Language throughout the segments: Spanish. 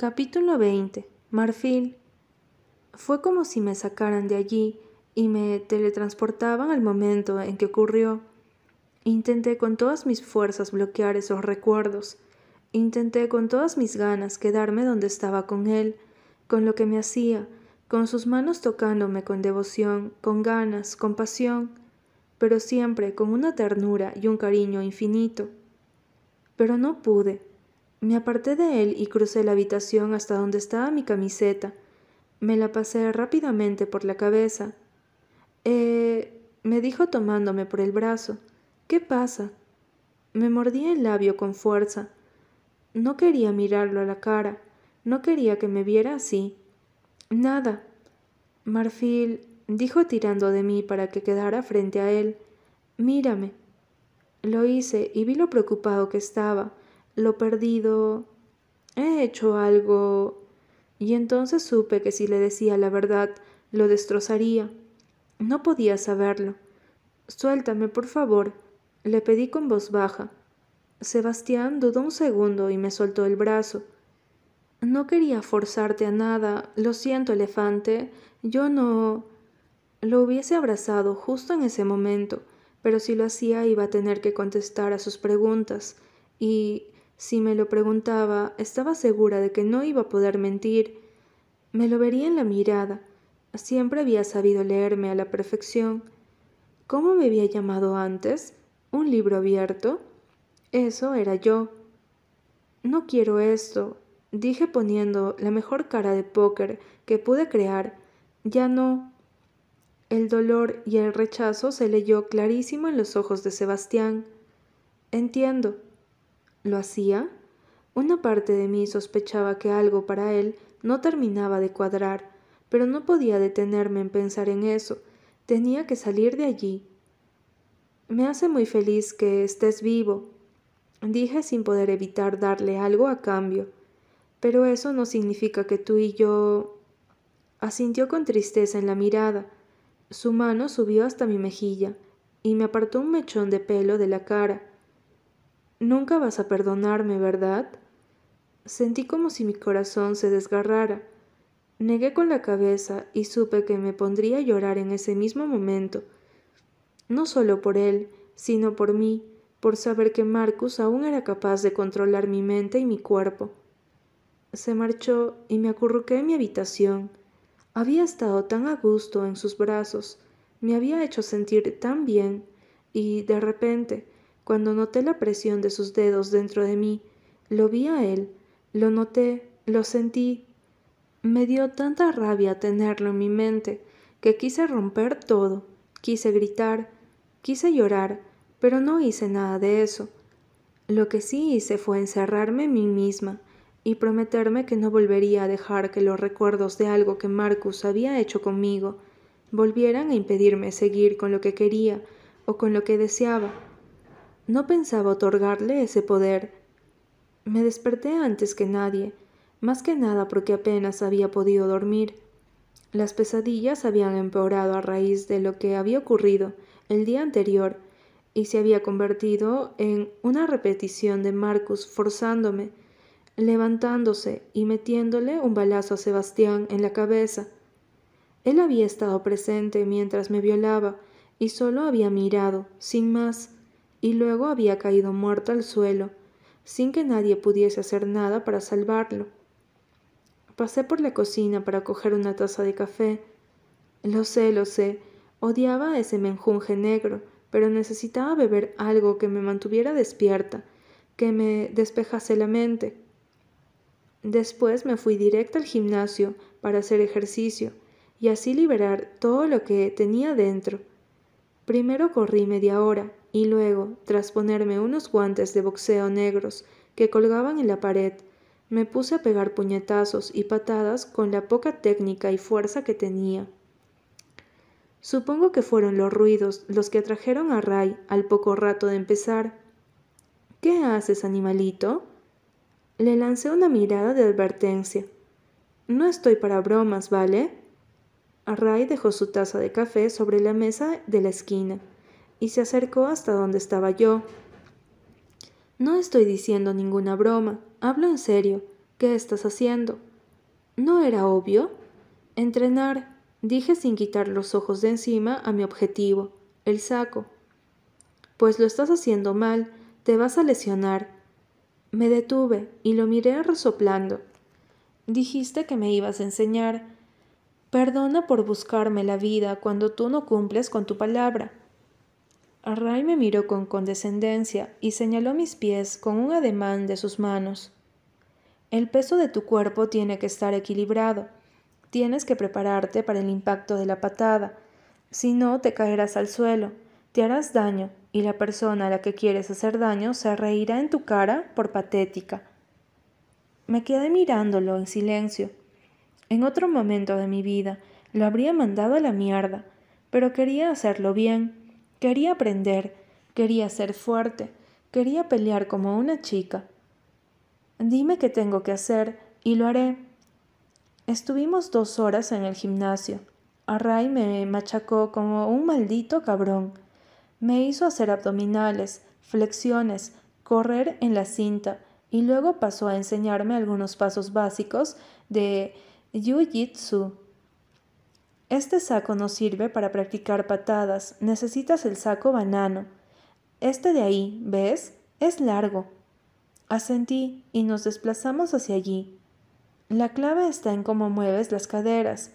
Capítulo 20. Marfil. Fue como si me sacaran de allí y me teletransportaban al momento en que ocurrió. Intenté con todas mis fuerzas bloquear esos recuerdos. Intenté con todas mis ganas quedarme donde estaba con él, con lo que me hacía, con sus manos tocándome con devoción, con ganas, con pasión, pero siempre con una ternura y un cariño infinito. Pero no pude me aparté de él y crucé la habitación hasta donde estaba mi camiseta. Me la pasé rápidamente por la cabeza. Eh, me dijo tomándome por el brazo. ¿Qué pasa? Me mordí el labio con fuerza. No quería mirarlo a la cara. No quería que me viera así. Nada. Marfil dijo tirando de mí para que quedara frente a él. Mírame. Lo hice y vi lo preocupado que estaba lo perdido, he hecho algo. Y entonces supe que si le decía la verdad, lo destrozaría. No podía saberlo. Suéltame, por favor, le pedí con voz baja. Sebastián dudó un segundo y me soltó el brazo. No quería forzarte a nada. Lo siento, elefante. Yo no. Lo hubiese abrazado justo en ese momento, pero si lo hacía iba a tener que contestar a sus preguntas, y si me lo preguntaba, estaba segura de que no iba a poder mentir. Me lo vería en la mirada. Siempre había sabido leerme a la perfección. ¿Cómo me había llamado antes? ¿Un libro abierto? Eso era yo. No quiero esto, dije poniendo la mejor cara de póker que pude crear. Ya no. El dolor y el rechazo se leyó clarísimo en los ojos de Sebastián. Entiendo, ¿Lo hacía? Una parte de mí sospechaba que algo para él no terminaba de cuadrar, pero no podía detenerme en pensar en eso. Tenía que salir de allí. Me hace muy feliz que estés vivo, dije sin poder evitar darle algo a cambio. Pero eso no significa que tú y yo. asintió con tristeza en la mirada. Su mano subió hasta mi mejilla y me apartó un mechón de pelo de la cara. Nunca vas a perdonarme, ¿verdad? Sentí como si mi corazón se desgarrara. Negué con la cabeza y supe que me pondría a llorar en ese mismo momento. No solo por él, sino por mí, por saber que Marcus aún era capaz de controlar mi mente y mi cuerpo. Se marchó y me acurruqué en mi habitación. Había estado tan a gusto en sus brazos, me había hecho sentir tan bien, y de repente cuando noté la presión de sus dedos dentro de mí, lo vi a él, lo noté, lo sentí. Me dio tanta rabia tenerlo en mi mente que quise romper todo, quise gritar, quise llorar, pero no hice nada de eso. Lo que sí hice fue encerrarme en mí misma y prometerme que no volvería a dejar que los recuerdos de algo que Marcus había hecho conmigo volvieran a impedirme seguir con lo que quería o con lo que deseaba. No pensaba otorgarle ese poder. Me desperté antes que nadie, más que nada porque apenas había podido dormir. Las pesadillas habían empeorado a raíz de lo que había ocurrido el día anterior y se había convertido en una repetición de Marcus forzándome, levantándose y metiéndole un balazo a Sebastián en la cabeza. Él había estado presente mientras me violaba y solo había mirado, sin más, y luego había caído muerto al suelo, sin que nadie pudiese hacer nada para salvarlo. Pasé por la cocina para coger una taza de café. Lo sé, lo sé, odiaba ese menjunje negro, pero necesitaba beber algo que me mantuviera despierta, que me despejase la mente. Después me fui directo al gimnasio para hacer ejercicio y así liberar todo lo que tenía dentro. Primero corrí media hora y luego, tras ponerme unos guantes de boxeo negros que colgaban en la pared, me puse a pegar puñetazos y patadas con la poca técnica y fuerza que tenía. Supongo que fueron los ruidos los que atrajeron a Ray al poco rato de empezar. ¿Qué haces, animalito? Le lancé una mirada de advertencia. No estoy para bromas, ¿vale? Ray dejó su taza de café sobre la mesa de la esquina y se acercó hasta donde estaba yo. No estoy diciendo ninguna broma, hablo en serio. ¿Qué estás haciendo? ¿No era obvio? Entrenar, dije sin quitar los ojos de encima a mi objetivo, el saco. Pues lo estás haciendo mal, te vas a lesionar. Me detuve y lo miré resoplando. Dijiste que me ibas a enseñar. Perdona por buscarme la vida cuando tú no cumples con tu palabra. Array me miró con condescendencia y señaló mis pies con un ademán de sus manos. El peso de tu cuerpo tiene que estar equilibrado. Tienes que prepararte para el impacto de la patada. Si no, te caerás al suelo, te harás daño y la persona a la que quieres hacer daño se reirá en tu cara por patética. Me quedé mirándolo en silencio. En otro momento de mi vida lo habría mandado a la mierda, pero quería hacerlo bien Quería aprender, quería ser fuerte, quería pelear como una chica. Dime qué tengo que hacer y lo haré. Estuvimos dos horas en el gimnasio. Array me machacó como un maldito cabrón. Me hizo hacer abdominales, flexiones, correr en la cinta y luego pasó a enseñarme algunos pasos básicos de Jiu-Jitsu. Este saco no sirve para practicar patadas, necesitas el saco banano. Este de ahí, ¿ves? Es largo. Asentí y nos desplazamos hacia allí. La clave está en cómo mueves las caderas.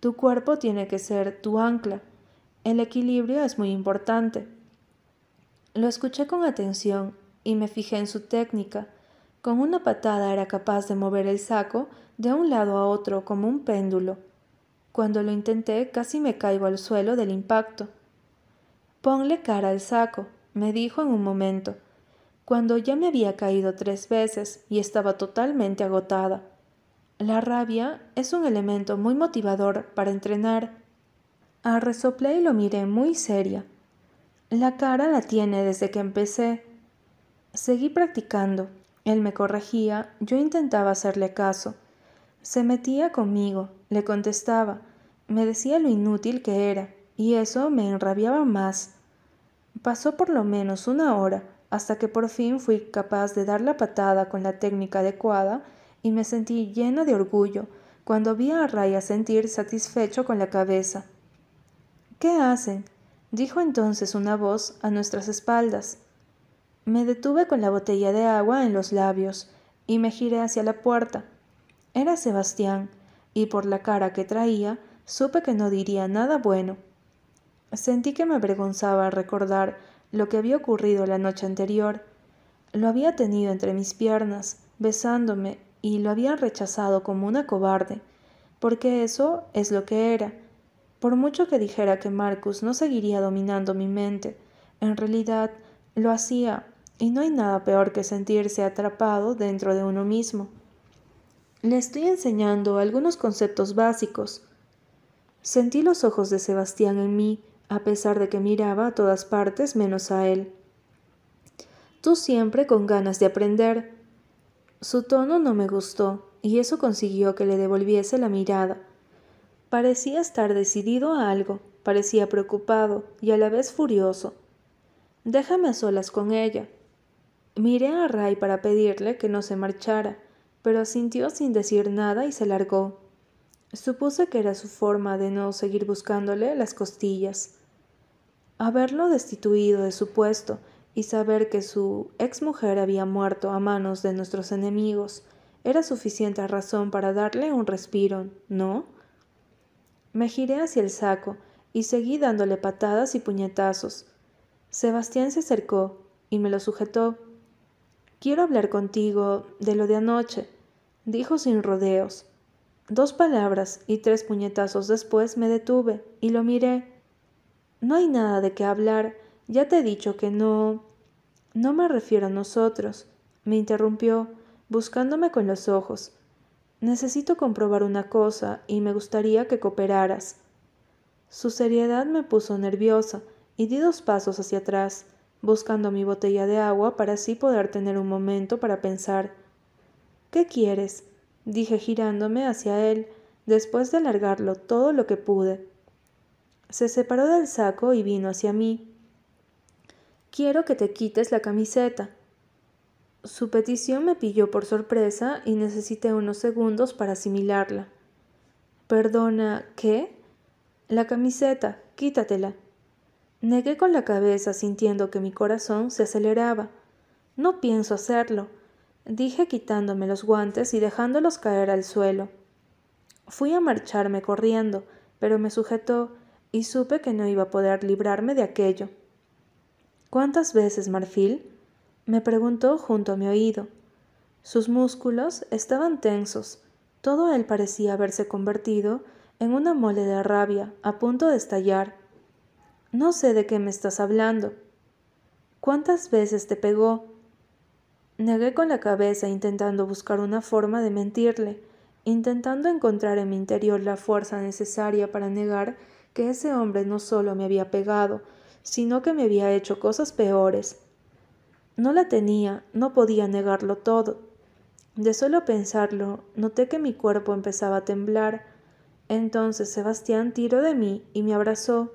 Tu cuerpo tiene que ser tu ancla. El equilibrio es muy importante. Lo escuché con atención y me fijé en su técnica. Con una patada era capaz de mover el saco de un lado a otro como un péndulo. Cuando lo intenté casi me caigo al suelo del impacto. Ponle cara al saco, me dijo en un momento, cuando ya me había caído tres veces y estaba totalmente agotada. La rabia es un elemento muy motivador para entrenar. A resoplé y lo miré muy seria. La cara la tiene desde que empecé. Seguí practicando. Él me corregía, yo intentaba hacerle caso. Se metía conmigo, le contestaba, me decía lo inútil que era, y eso me enrabiaba más. Pasó por lo menos una hora hasta que por fin fui capaz de dar la patada con la técnica adecuada y me sentí llena de orgullo cuando vi a Raya sentir satisfecho con la cabeza. ¿Qué hacen? dijo entonces una voz a nuestras espaldas. Me detuve con la botella de agua en los labios y me giré hacia la puerta. Era Sebastián, y por la cara que traía, supe que no diría nada bueno. Sentí que me avergonzaba recordar lo que había ocurrido la noche anterior. Lo había tenido entre mis piernas, besándome, y lo había rechazado como una cobarde, porque eso es lo que era. Por mucho que dijera que Marcus no seguiría dominando mi mente, en realidad lo hacía, y no hay nada peor que sentirse atrapado dentro de uno mismo. Le estoy enseñando algunos conceptos básicos. Sentí los ojos de Sebastián en mí, a pesar de que miraba a todas partes menos a él. Tú siempre con ganas de aprender. Su tono no me gustó, y eso consiguió que le devolviese la mirada. Parecía estar decidido a algo, parecía preocupado y a la vez furioso. Déjame a solas con ella. Miré a Ray para pedirle que no se marchara, pero asintió sin decir nada y se largó. Supuse que era su forma de no seguir buscándole las costillas. Haberlo destituido de su puesto y saber que su ex mujer había muerto a manos de nuestros enemigos era suficiente razón para darle un respiro, ¿no? Me giré hacia el saco y seguí dándole patadas y puñetazos. Sebastián se acercó y me lo sujetó. Quiero hablar contigo de lo de anoche, dijo sin rodeos. Dos palabras y tres puñetazos después me detuve y lo miré. No hay nada de qué hablar, ya te he dicho que no. No me refiero a nosotros, me interrumpió, buscándome con los ojos. Necesito comprobar una cosa y me gustaría que cooperaras. Su seriedad me puso nerviosa y di dos pasos hacia atrás buscando mi botella de agua para así poder tener un momento para pensar. ¿Qué quieres? dije girándome hacia él, después de alargarlo todo lo que pude. Se separó del saco y vino hacia mí. Quiero que te quites la camiseta. Su petición me pilló por sorpresa y necesité unos segundos para asimilarla. Perdona, ¿qué? La camiseta, quítatela. Negué con la cabeza sintiendo que mi corazón se aceleraba. No pienso hacerlo, dije quitándome los guantes y dejándolos caer al suelo. Fui a marcharme corriendo, pero me sujetó y supe que no iba a poder librarme de aquello. ¿Cuántas veces, Marfil? me preguntó junto a mi oído. Sus músculos estaban tensos, todo él parecía haberse convertido en una mole de rabia a punto de estallar. No sé de qué me estás hablando. ¿Cuántas veces te pegó? Negué con la cabeza intentando buscar una forma de mentirle, intentando encontrar en mi interior la fuerza necesaria para negar que ese hombre no solo me había pegado, sino que me había hecho cosas peores. No la tenía, no podía negarlo todo. De solo pensarlo, noté que mi cuerpo empezaba a temblar. Entonces Sebastián tiró de mí y me abrazó.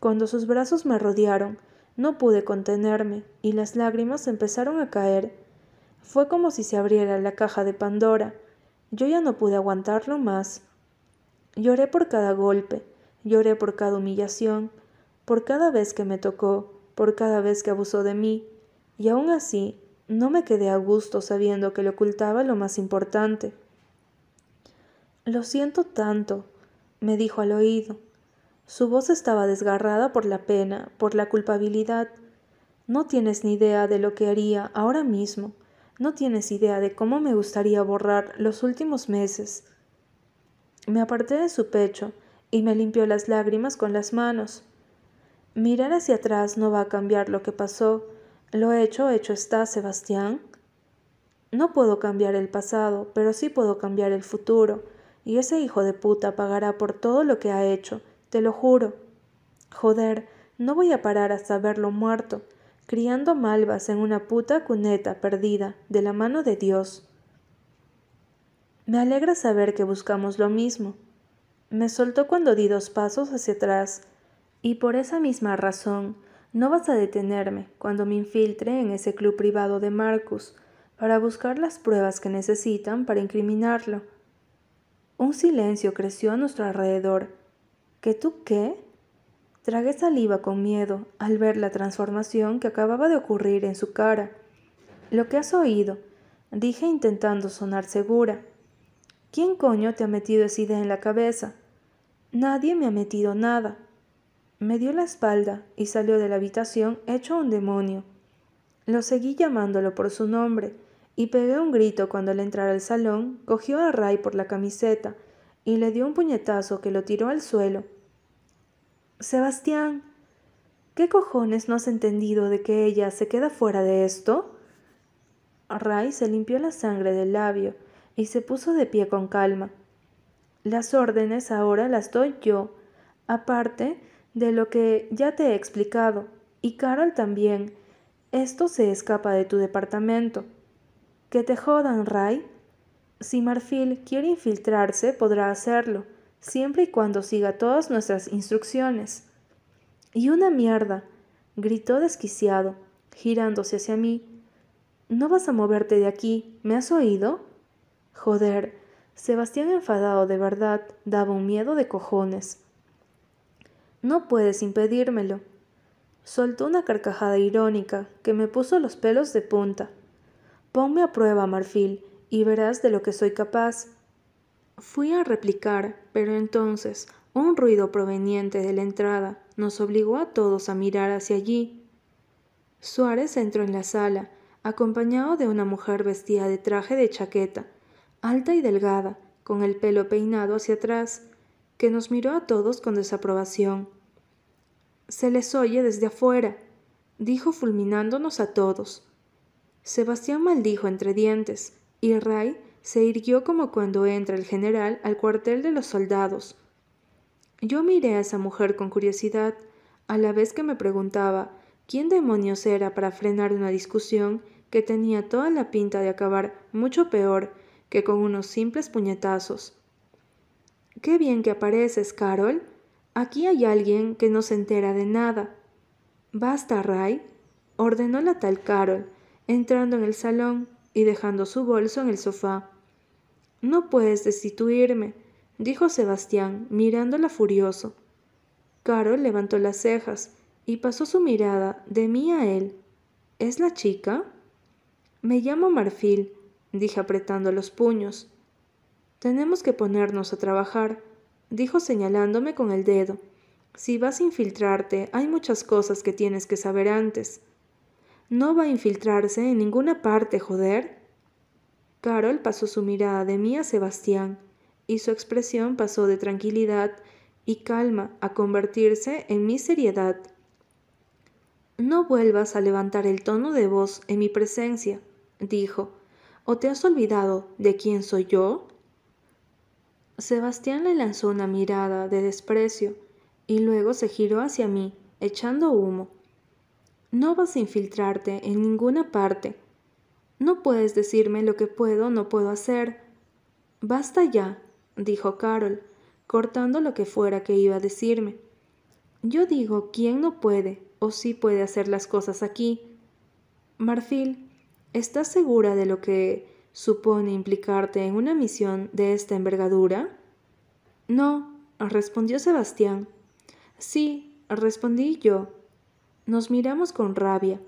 Cuando sus brazos me rodearon, no pude contenerme y las lágrimas empezaron a caer. Fue como si se abriera la caja de Pandora. Yo ya no pude aguantarlo más. Lloré por cada golpe, lloré por cada humillación, por cada vez que me tocó, por cada vez que abusó de mí, y aún así no me quedé a gusto sabiendo que le ocultaba lo más importante. Lo siento tanto, me dijo al oído. Su voz estaba desgarrada por la pena, por la culpabilidad. No tienes ni idea de lo que haría ahora mismo. No tienes idea de cómo me gustaría borrar los últimos meses. Me aparté de su pecho y me limpió las lágrimas con las manos. Mirar hacia atrás no va a cambiar lo que pasó, lo hecho, hecho está, Sebastián. No puedo cambiar el pasado, pero sí puedo cambiar el futuro, y ese hijo de puta pagará por todo lo que ha hecho, te lo juro. Joder, no voy a parar hasta verlo muerto, criando malvas en una puta cuneta perdida, de la mano de Dios. Me alegra saber que buscamos lo mismo. Me soltó cuando di dos pasos hacia atrás, y por esa misma razón no vas a detenerme cuando me infiltre en ese club privado de Marcus para buscar las pruebas que necesitan para incriminarlo. Un silencio creció a nuestro alrededor. ¿Qué tú qué? Tragué saliva con miedo al ver la transformación que acababa de ocurrir en su cara. Lo que has oído, dije intentando sonar segura. ¿Quién coño te ha metido esa idea en la cabeza? Nadie me ha metido nada. Me dio la espalda y salió de la habitación hecho un demonio. Lo seguí llamándolo por su nombre y pegué un grito cuando al entrar al salón cogió a Ray por la camiseta y le dio un puñetazo que lo tiró al suelo. Sebastián, ¿qué cojones no has entendido de que ella se queda fuera de esto? Ray se limpió la sangre del labio y se puso de pie con calma. Las órdenes ahora las doy yo. Aparte, de lo que ya te he explicado, y Carol también. Esto se escapa de tu departamento. Que te jodan, Ray. Si Marfil quiere infiltrarse, podrá hacerlo, siempre y cuando siga todas nuestras instrucciones. Y una mierda, gritó desquiciado, girándose hacia mí. No vas a moverte de aquí, ¿me has oído? Joder, Sebastián enfadado de verdad daba un miedo de cojones. No puedes impedírmelo. Soltó una carcajada irónica que me puso los pelos de punta. Ponme a prueba, Marfil, y verás de lo que soy capaz. Fui a replicar, pero entonces un ruido proveniente de la entrada nos obligó a todos a mirar hacia allí. Suárez entró en la sala, acompañado de una mujer vestida de traje de chaqueta, alta y delgada, con el pelo peinado hacia atrás, que nos miró a todos con desaprobación. Se les oye desde afuera, dijo fulminándonos a todos. Sebastián maldijo entre dientes, y Ray se irguió como cuando entra el general al cuartel de los soldados. Yo miré a esa mujer con curiosidad, a la vez que me preguntaba quién demonios era para frenar una discusión que tenía toda la pinta de acabar mucho peor que con unos simples puñetazos. Qué bien que apareces, Carol, Aquí hay alguien que no se entera de nada. Basta, Ray, ordenó la tal Carol, entrando en el salón y dejando su bolso en el sofá. No puedes destituirme, dijo Sebastián, mirándola furioso. Carol levantó las cejas y pasó su mirada de mí a él. ¿Es la chica? Me llamo Marfil, dije apretando los puños. Tenemos que ponernos a trabajar, dijo señalándome con el dedo. Si vas a infiltrarte, hay muchas cosas que tienes que saber antes. No va a infiltrarse en ninguna parte, joder. Carol pasó su mirada de mí a Sebastián, y su expresión pasó de tranquilidad y calma a convertirse en mi seriedad. No vuelvas a levantar el tono de voz en mi presencia, dijo. ¿O te has olvidado de quién soy yo? Sebastián le lanzó una mirada de desprecio y luego se giró hacia mí, echando humo. No vas a infiltrarte en ninguna parte. No puedes decirme lo que puedo o no puedo hacer. Basta ya, dijo Carol, cortando lo que fuera que iba a decirme. Yo digo quién no puede o sí puede hacer las cosas aquí. Marfil, ¿estás segura de lo que supone implicarte en una misión de esta envergadura? No, respondió Sebastián. Sí, respondí yo. Nos miramos con rabia.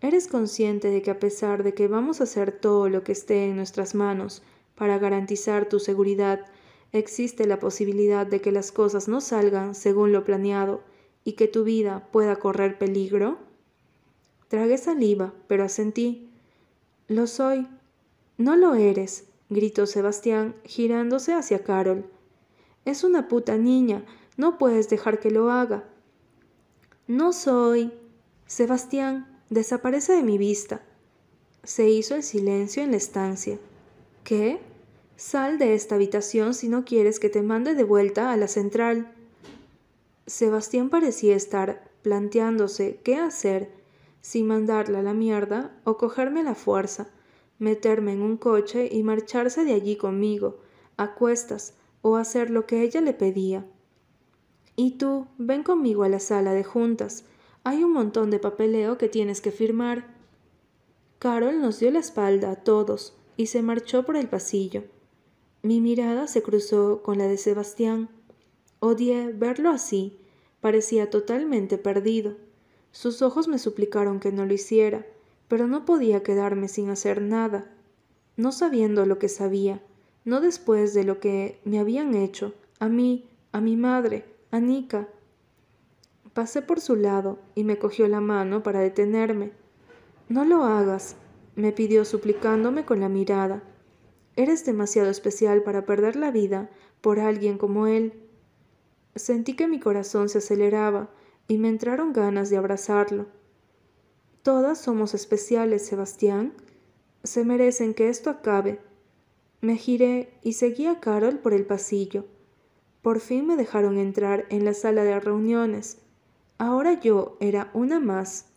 ¿Eres consciente de que a pesar de que vamos a hacer todo lo que esté en nuestras manos para garantizar tu seguridad, existe la posibilidad de que las cosas no salgan según lo planeado y que tu vida pueda correr peligro? Tragué saliva, pero asentí. Lo soy, no lo eres, gritó Sebastián, girándose hacia Carol. Es una puta niña, no puedes dejar que lo haga. No soy. Sebastián, desaparece de mi vista. Se hizo el silencio en la estancia. ¿Qué? Sal de esta habitación si no quieres que te mande de vuelta a la central. Sebastián parecía estar planteándose qué hacer, si mandarla a la mierda o cogerme la fuerza meterme en un coche y marcharse de allí conmigo, a cuestas, o hacer lo que ella le pedía. Y tú, ven conmigo a la sala de juntas. Hay un montón de papeleo que tienes que firmar. Carol nos dio la espalda a todos y se marchó por el pasillo. Mi mirada se cruzó con la de Sebastián. Odié verlo así. Parecía totalmente perdido. Sus ojos me suplicaron que no lo hiciera, pero no podía quedarme sin hacer nada, no sabiendo lo que sabía, no después de lo que me habían hecho, a mí, a mi madre, a Nika. Pasé por su lado y me cogió la mano para detenerme. No lo hagas, me pidió suplicándome con la mirada. Eres demasiado especial para perder la vida por alguien como él. Sentí que mi corazón se aceleraba y me entraron ganas de abrazarlo. Todas somos especiales, Sebastián. Se merecen que esto acabe. Me giré y seguí a Carol por el pasillo. Por fin me dejaron entrar en la sala de reuniones. Ahora yo era una más.